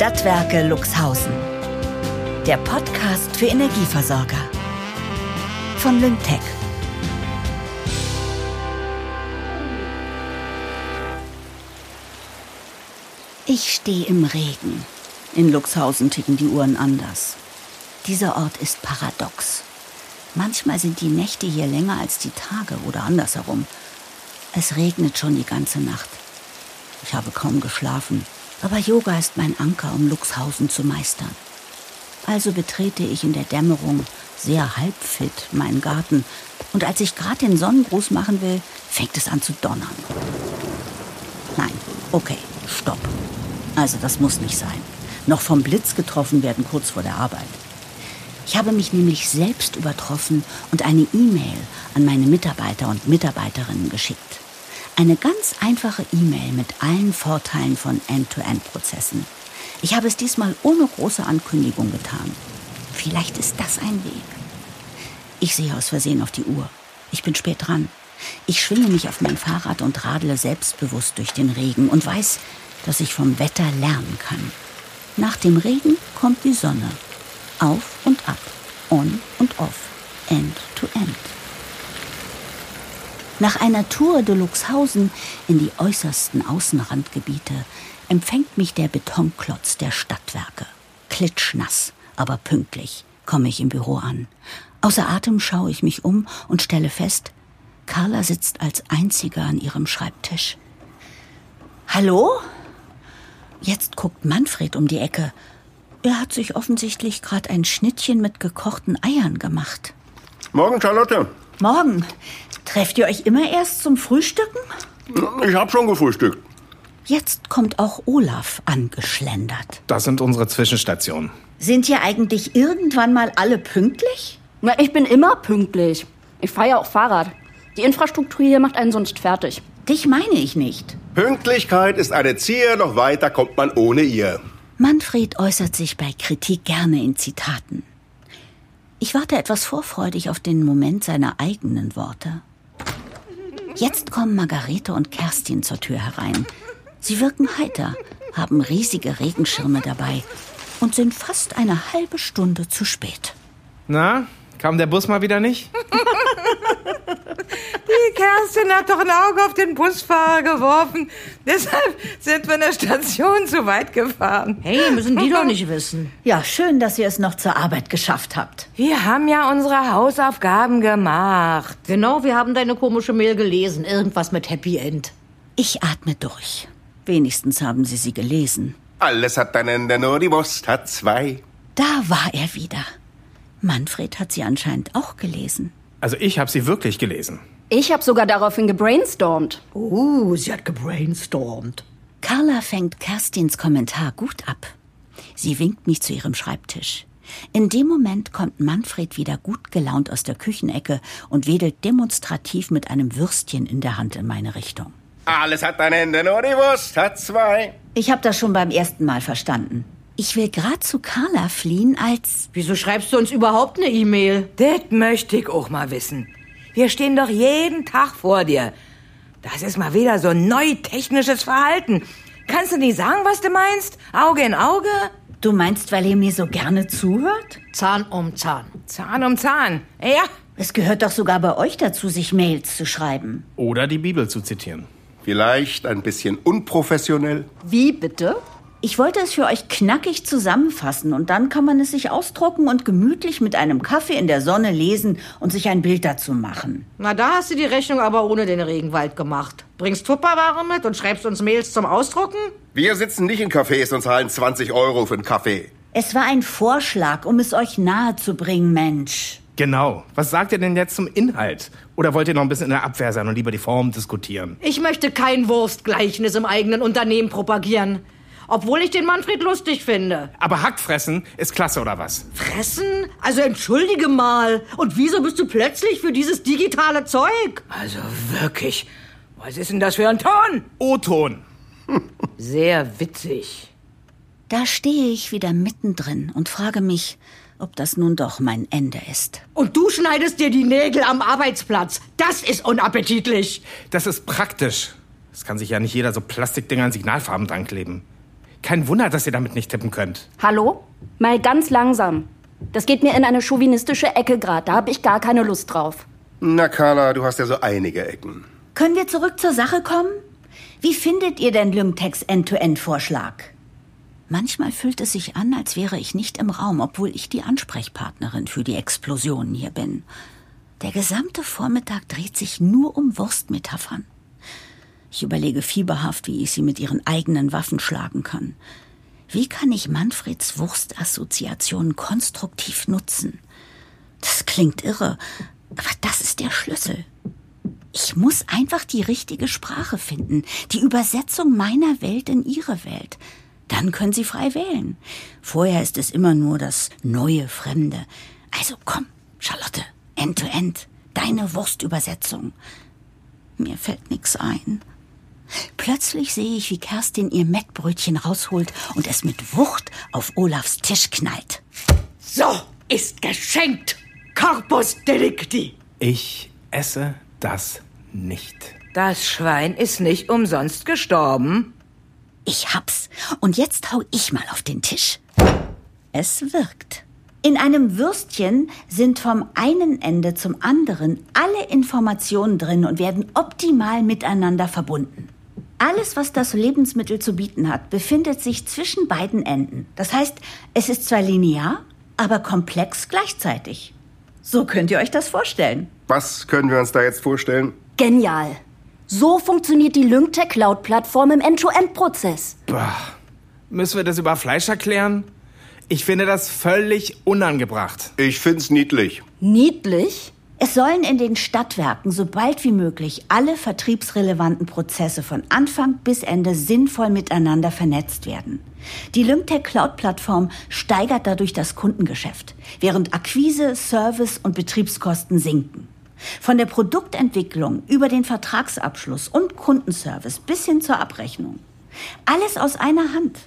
Stadtwerke Luxhausen. Der Podcast für Energieversorger. Von Lyngtech. Ich stehe im Regen. In Luxhausen ticken die Uhren anders. Dieser Ort ist paradox. Manchmal sind die Nächte hier länger als die Tage oder andersherum. Es regnet schon die ganze Nacht. Ich habe kaum geschlafen, aber Yoga ist mein Anker, um Luxhausen zu meistern. Also betrete ich in der Dämmerung sehr halbfit meinen Garten und als ich gerade den Sonnengruß machen will, fängt es an zu donnern. Nein, okay, stopp. Also das muss nicht sein. Noch vom Blitz getroffen werden kurz vor der Arbeit. Ich habe mich nämlich selbst übertroffen und eine E-Mail an meine Mitarbeiter und Mitarbeiterinnen geschickt. Eine ganz einfache E-Mail mit allen Vorteilen von End-to-End-Prozessen. Ich habe es diesmal ohne große Ankündigung getan. Vielleicht ist das ein Weg. Ich sehe aus Versehen auf die Uhr. Ich bin spät dran. Ich schwinge mich auf mein Fahrrad und radle selbstbewusst durch den Regen und weiß, dass ich vom Wetter lernen kann. Nach dem Regen kommt die Sonne auf und ab, on und off, end to end. Nach einer Tour de Luxhausen in die äußersten Außenrandgebiete empfängt mich der Betonklotz der Stadtwerke. Klitschnass, aber pünktlich komme ich im Büro an. Außer Atem schaue ich mich um und stelle fest, Carla sitzt als einziger an ihrem Schreibtisch. Hallo? Jetzt guckt Manfred um die Ecke er hat sich offensichtlich gerade ein Schnittchen mit gekochten Eiern gemacht. Morgen, Charlotte. Morgen. Trefft ihr euch immer erst zum Frühstücken? Ich hab schon gefrühstückt. Jetzt kommt auch Olaf angeschlendert. Das sind unsere Zwischenstationen. Sind ihr eigentlich irgendwann mal alle pünktlich? Na, ich bin immer pünktlich. Ich fahre ja auch Fahrrad. Die Infrastruktur hier macht einen sonst fertig. Dich meine ich nicht. Pünktlichkeit ist eine Zier, noch weiter kommt man ohne ihr. Manfred äußert sich bei Kritik gerne in Zitaten. Ich warte etwas vorfreudig auf den Moment seiner eigenen Worte. Jetzt kommen Margarete und Kerstin zur Tür herein. Sie wirken heiter, haben riesige Regenschirme dabei und sind fast eine halbe Stunde zu spät. Na, kam der Bus mal wieder nicht? Die Kerstin hat doch ein Auge auf den Busfahrer geworfen. Deshalb sind wir in der Station zu weit gefahren. Hey, müssen die doch nicht wissen. Ja, schön, dass ihr es noch zur Arbeit geschafft habt. Wir haben ja unsere Hausaufgaben gemacht. Genau, wir haben deine komische Mail gelesen. Irgendwas mit Happy End. Ich atme durch. Wenigstens haben sie sie gelesen. Alles hat ein Ende, nur die Wurst hat zwei. Da war er wieder. Manfred hat sie anscheinend auch gelesen. Also ich habe sie wirklich gelesen. Ich habe sogar daraufhin gebrainstormt. Oh, sie hat gebrainstormt. Carla fängt Kerstins Kommentar gut ab. Sie winkt mich zu ihrem Schreibtisch. In dem Moment kommt Manfred wieder gut gelaunt aus der Küchenecke und wedelt demonstrativ mit einem Würstchen in der Hand in meine Richtung. Alles hat ein Ende, nur die Wurst hat zwei. Ich habe das schon beim ersten Mal verstanden. Ich will grad zu Carla fliehen, als... Wieso schreibst du uns überhaupt eine E-Mail? Das möchte ich auch mal wissen. Wir stehen doch jeden Tag vor dir. Das ist mal wieder so ein neu technisches Verhalten. Kannst du nicht sagen, was du meinst? Auge in Auge? Du meinst, weil ihr mir so gerne zuhört? Zahn um Zahn. Zahn um Zahn. Ja. Es gehört doch sogar bei euch dazu, sich Mails zu schreiben. Oder die Bibel zu zitieren. Vielleicht ein bisschen unprofessionell. Wie bitte? Ich wollte es für euch knackig zusammenfassen und dann kann man es sich ausdrucken und gemütlich mit einem Kaffee in der Sonne lesen und sich ein Bild dazu machen. Na, da hast du die Rechnung aber ohne den Regenwald gemacht. Bringst Tupperware mit und schreibst uns Mails zum Ausdrucken? Wir sitzen nicht in Cafés und zahlen 20 Euro für einen Kaffee. Es war ein Vorschlag, um es euch nahe zu bringen, Mensch. Genau. Was sagt ihr denn jetzt zum Inhalt? Oder wollt ihr noch ein bisschen in der Abwehr sein und lieber die Form diskutieren? Ich möchte kein Wurstgleichnis im eigenen Unternehmen propagieren. Obwohl ich den Manfred lustig finde. Aber Hackfressen ist klasse, oder was? Fressen? Also entschuldige mal. Und wieso bist du plötzlich für dieses digitale Zeug? Also wirklich. Was ist denn das für ein Ton? O-Ton. Sehr witzig. Da stehe ich wieder mittendrin und frage mich, ob das nun doch mein Ende ist. Und du schneidest dir die Nägel am Arbeitsplatz. Das ist unappetitlich. Das ist praktisch. Es kann sich ja nicht jeder so Plastikdinger an Signalfarben dran kleben. Kein Wunder, dass ihr damit nicht tippen könnt. Hallo? Mal ganz langsam. Das geht mir in eine chauvinistische Ecke grad. Da habe ich gar keine Lust drauf. Na, Carla, du hast ja so einige Ecken. Können wir zurück zur Sache kommen? Wie findet ihr denn Lymtex End-to-End-Vorschlag? Manchmal fühlt es sich an, als wäre ich nicht im Raum, obwohl ich die Ansprechpartnerin für die Explosionen hier bin. Der gesamte Vormittag dreht sich nur um Wurstmetaphern. Ich überlege fieberhaft, wie ich sie mit ihren eigenen Waffen schlagen kann. Wie kann ich Manfreds Wurstassoziationen konstruktiv nutzen? Das klingt irre, aber das ist der Schlüssel. Ich muss einfach die richtige Sprache finden, die Übersetzung meiner Welt in ihre Welt. Dann können Sie frei wählen. Vorher ist es immer nur das neue Fremde. Also komm, Charlotte, end to end, deine Wurstübersetzung. Mir fällt nix ein. Plötzlich sehe ich, wie Kerstin ihr Mettbrötchen rausholt und es mit Wucht auf Olafs Tisch knallt. So ist geschenkt. Corpus Delicti. Ich esse das nicht. Das Schwein ist nicht umsonst gestorben. Ich hab's. Und jetzt hau ich mal auf den Tisch. Es wirkt. In einem Würstchen sind vom einen Ende zum anderen alle Informationen drin und werden optimal miteinander verbunden. Alles, was das Lebensmittel zu bieten hat, befindet sich zwischen beiden Enden. Das heißt, es ist zwar linear, aber komplex gleichzeitig. So könnt ihr euch das vorstellen. Was können wir uns da jetzt vorstellen? Genial. So funktioniert die Lyngtech Cloud-Plattform im End-to-End-Prozess. Bah. Müssen wir das über Fleisch erklären? Ich finde das völlig unangebracht. Ich find's niedlich. Niedlich? Es sollen in den Stadtwerken so bald wie möglich alle vertriebsrelevanten Prozesse von Anfang bis Ende sinnvoll miteinander vernetzt werden. Die Lymtech Cloud-Plattform steigert dadurch das Kundengeschäft, während Akquise, Service und Betriebskosten sinken. Von der Produktentwicklung über den Vertragsabschluss und Kundenservice bis hin zur Abrechnung. Alles aus einer Hand.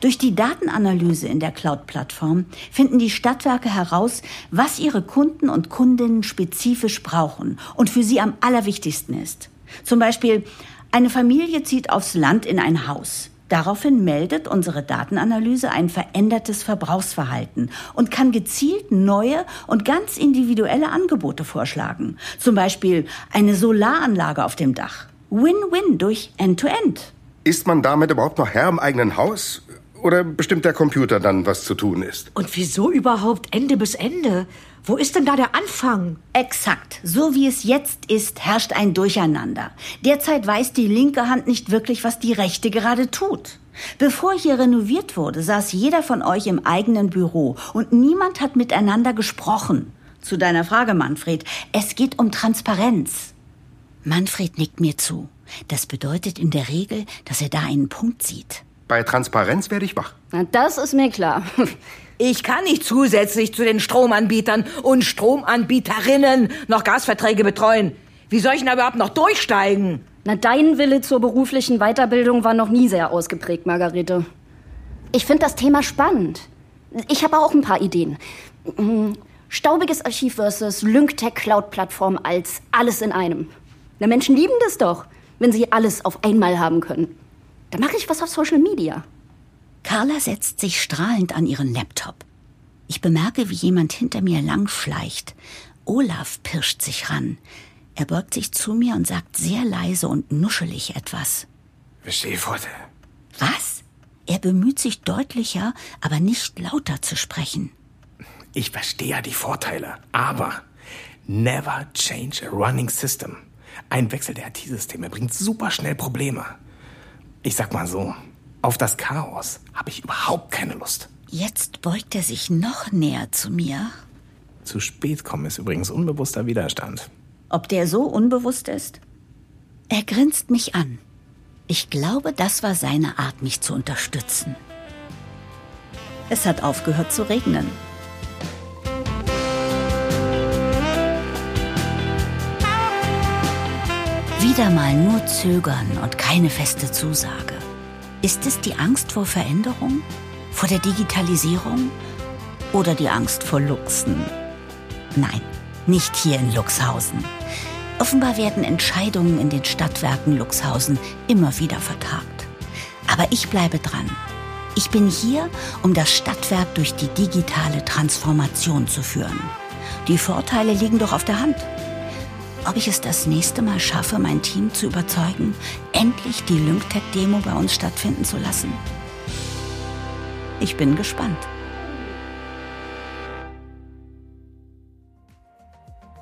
Durch die Datenanalyse in der Cloud-Plattform finden die Stadtwerke heraus, was ihre Kunden und Kundinnen spezifisch brauchen und für sie am allerwichtigsten ist. Zum Beispiel, eine Familie zieht aufs Land in ein Haus. Daraufhin meldet unsere Datenanalyse ein verändertes Verbrauchsverhalten und kann gezielt neue und ganz individuelle Angebote vorschlagen. Zum Beispiel eine Solaranlage auf dem Dach. Win-win durch End-to-End. -End. Ist man damit überhaupt noch Herr im eigenen Haus? Oder bestimmt der Computer dann, was zu tun ist? Und wieso überhaupt Ende bis Ende? Wo ist denn da der Anfang? Exakt. So wie es jetzt ist, herrscht ein Durcheinander. Derzeit weiß die linke Hand nicht wirklich, was die rechte gerade tut. Bevor hier renoviert wurde, saß jeder von euch im eigenen Büro und niemand hat miteinander gesprochen. Zu deiner Frage, Manfred. Es geht um Transparenz. Manfred nickt mir zu. Das bedeutet in der Regel, dass er da einen Punkt sieht. Bei Transparenz werde ich wach. Na, das ist mir klar. Ich kann nicht zusätzlich zu den Stromanbietern und Stromanbieterinnen noch Gasverträge betreuen. Wie soll ich denn da überhaupt noch durchsteigen? Na, dein Wille zur beruflichen Weiterbildung war noch nie sehr ausgeprägt, Margarete. Ich finde das Thema spannend. Ich habe auch ein paar Ideen. Staubiges Archiv versus Lynktech Cloud Plattform als alles in einem. Na, Menschen lieben das doch, wenn sie alles auf einmal haben können. Dann mache ich was auf Social Media. Carla setzt sich strahlend an ihren Laptop. Ich bemerke, wie jemand hinter mir langschleicht. Olaf pirscht sich ran. Er beugt sich zu mir und sagt sehr leise und nuschelig etwas. Beschäftigte. Was? Er bemüht sich deutlicher, aber nicht lauter zu sprechen. Ich verstehe ja die Vorteile, aber never change a running system. Ein Wechsel der IT-Systeme bringt super schnell Probleme. Ich sag mal so, auf das Chaos habe ich überhaupt keine Lust. Jetzt beugt er sich noch näher zu mir. Zu spät kommen ist übrigens unbewusster Widerstand. Ob der so unbewusst ist? Er grinst mich an. Ich glaube, das war seine Art, mich zu unterstützen. Es hat aufgehört zu regnen. Wieder mal nur zögern und keine feste Zusage. Ist es die Angst vor Veränderung? Vor der Digitalisierung? Oder die Angst vor Luchsen? Nein, nicht hier in Luxhausen. Offenbar werden Entscheidungen in den Stadtwerken Luxhausen immer wieder vertagt. Aber ich bleibe dran. Ich bin hier, um das Stadtwerk durch die digitale Transformation zu führen. Die Vorteile liegen doch auf der Hand. Ob ich es das nächste Mal schaffe, mein Team zu überzeugen, endlich die LyncTech-Demo bei uns stattfinden zu lassen? Ich bin gespannt.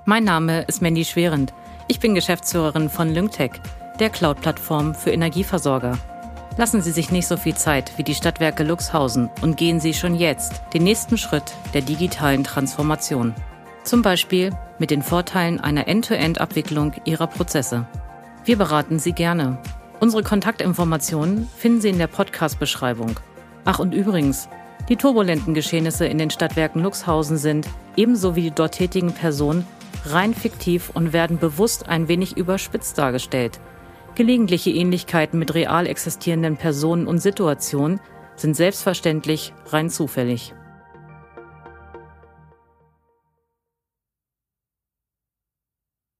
Mein Name ist Mandy Schwerend. Ich bin Geschäftsführerin von LyncTech, der Cloud-Plattform für Energieversorger. Lassen Sie sich nicht so viel Zeit wie die Stadtwerke Luxhausen und gehen Sie schon jetzt den nächsten Schritt der digitalen Transformation. Zum Beispiel mit den Vorteilen einer End-to-End-Abwicklung Ihrer Prozesse. Wir beraten Sie gerne. Unsere Kontaktinformationen finden Sie in der Podcast-Beschreibung. Ach und übrigens, die turbulenten Geschehnisse in den Stadtwerken Luxhausen sind, ebenso wie die dort tätigen Personen, rein fiktiv und werden bewusst ein wenig überspitzt dargestellt – Gelegentliche Ähnlichkeiten mit real existierenden Personen und Situationen sind selbstverständlich rein zufällig.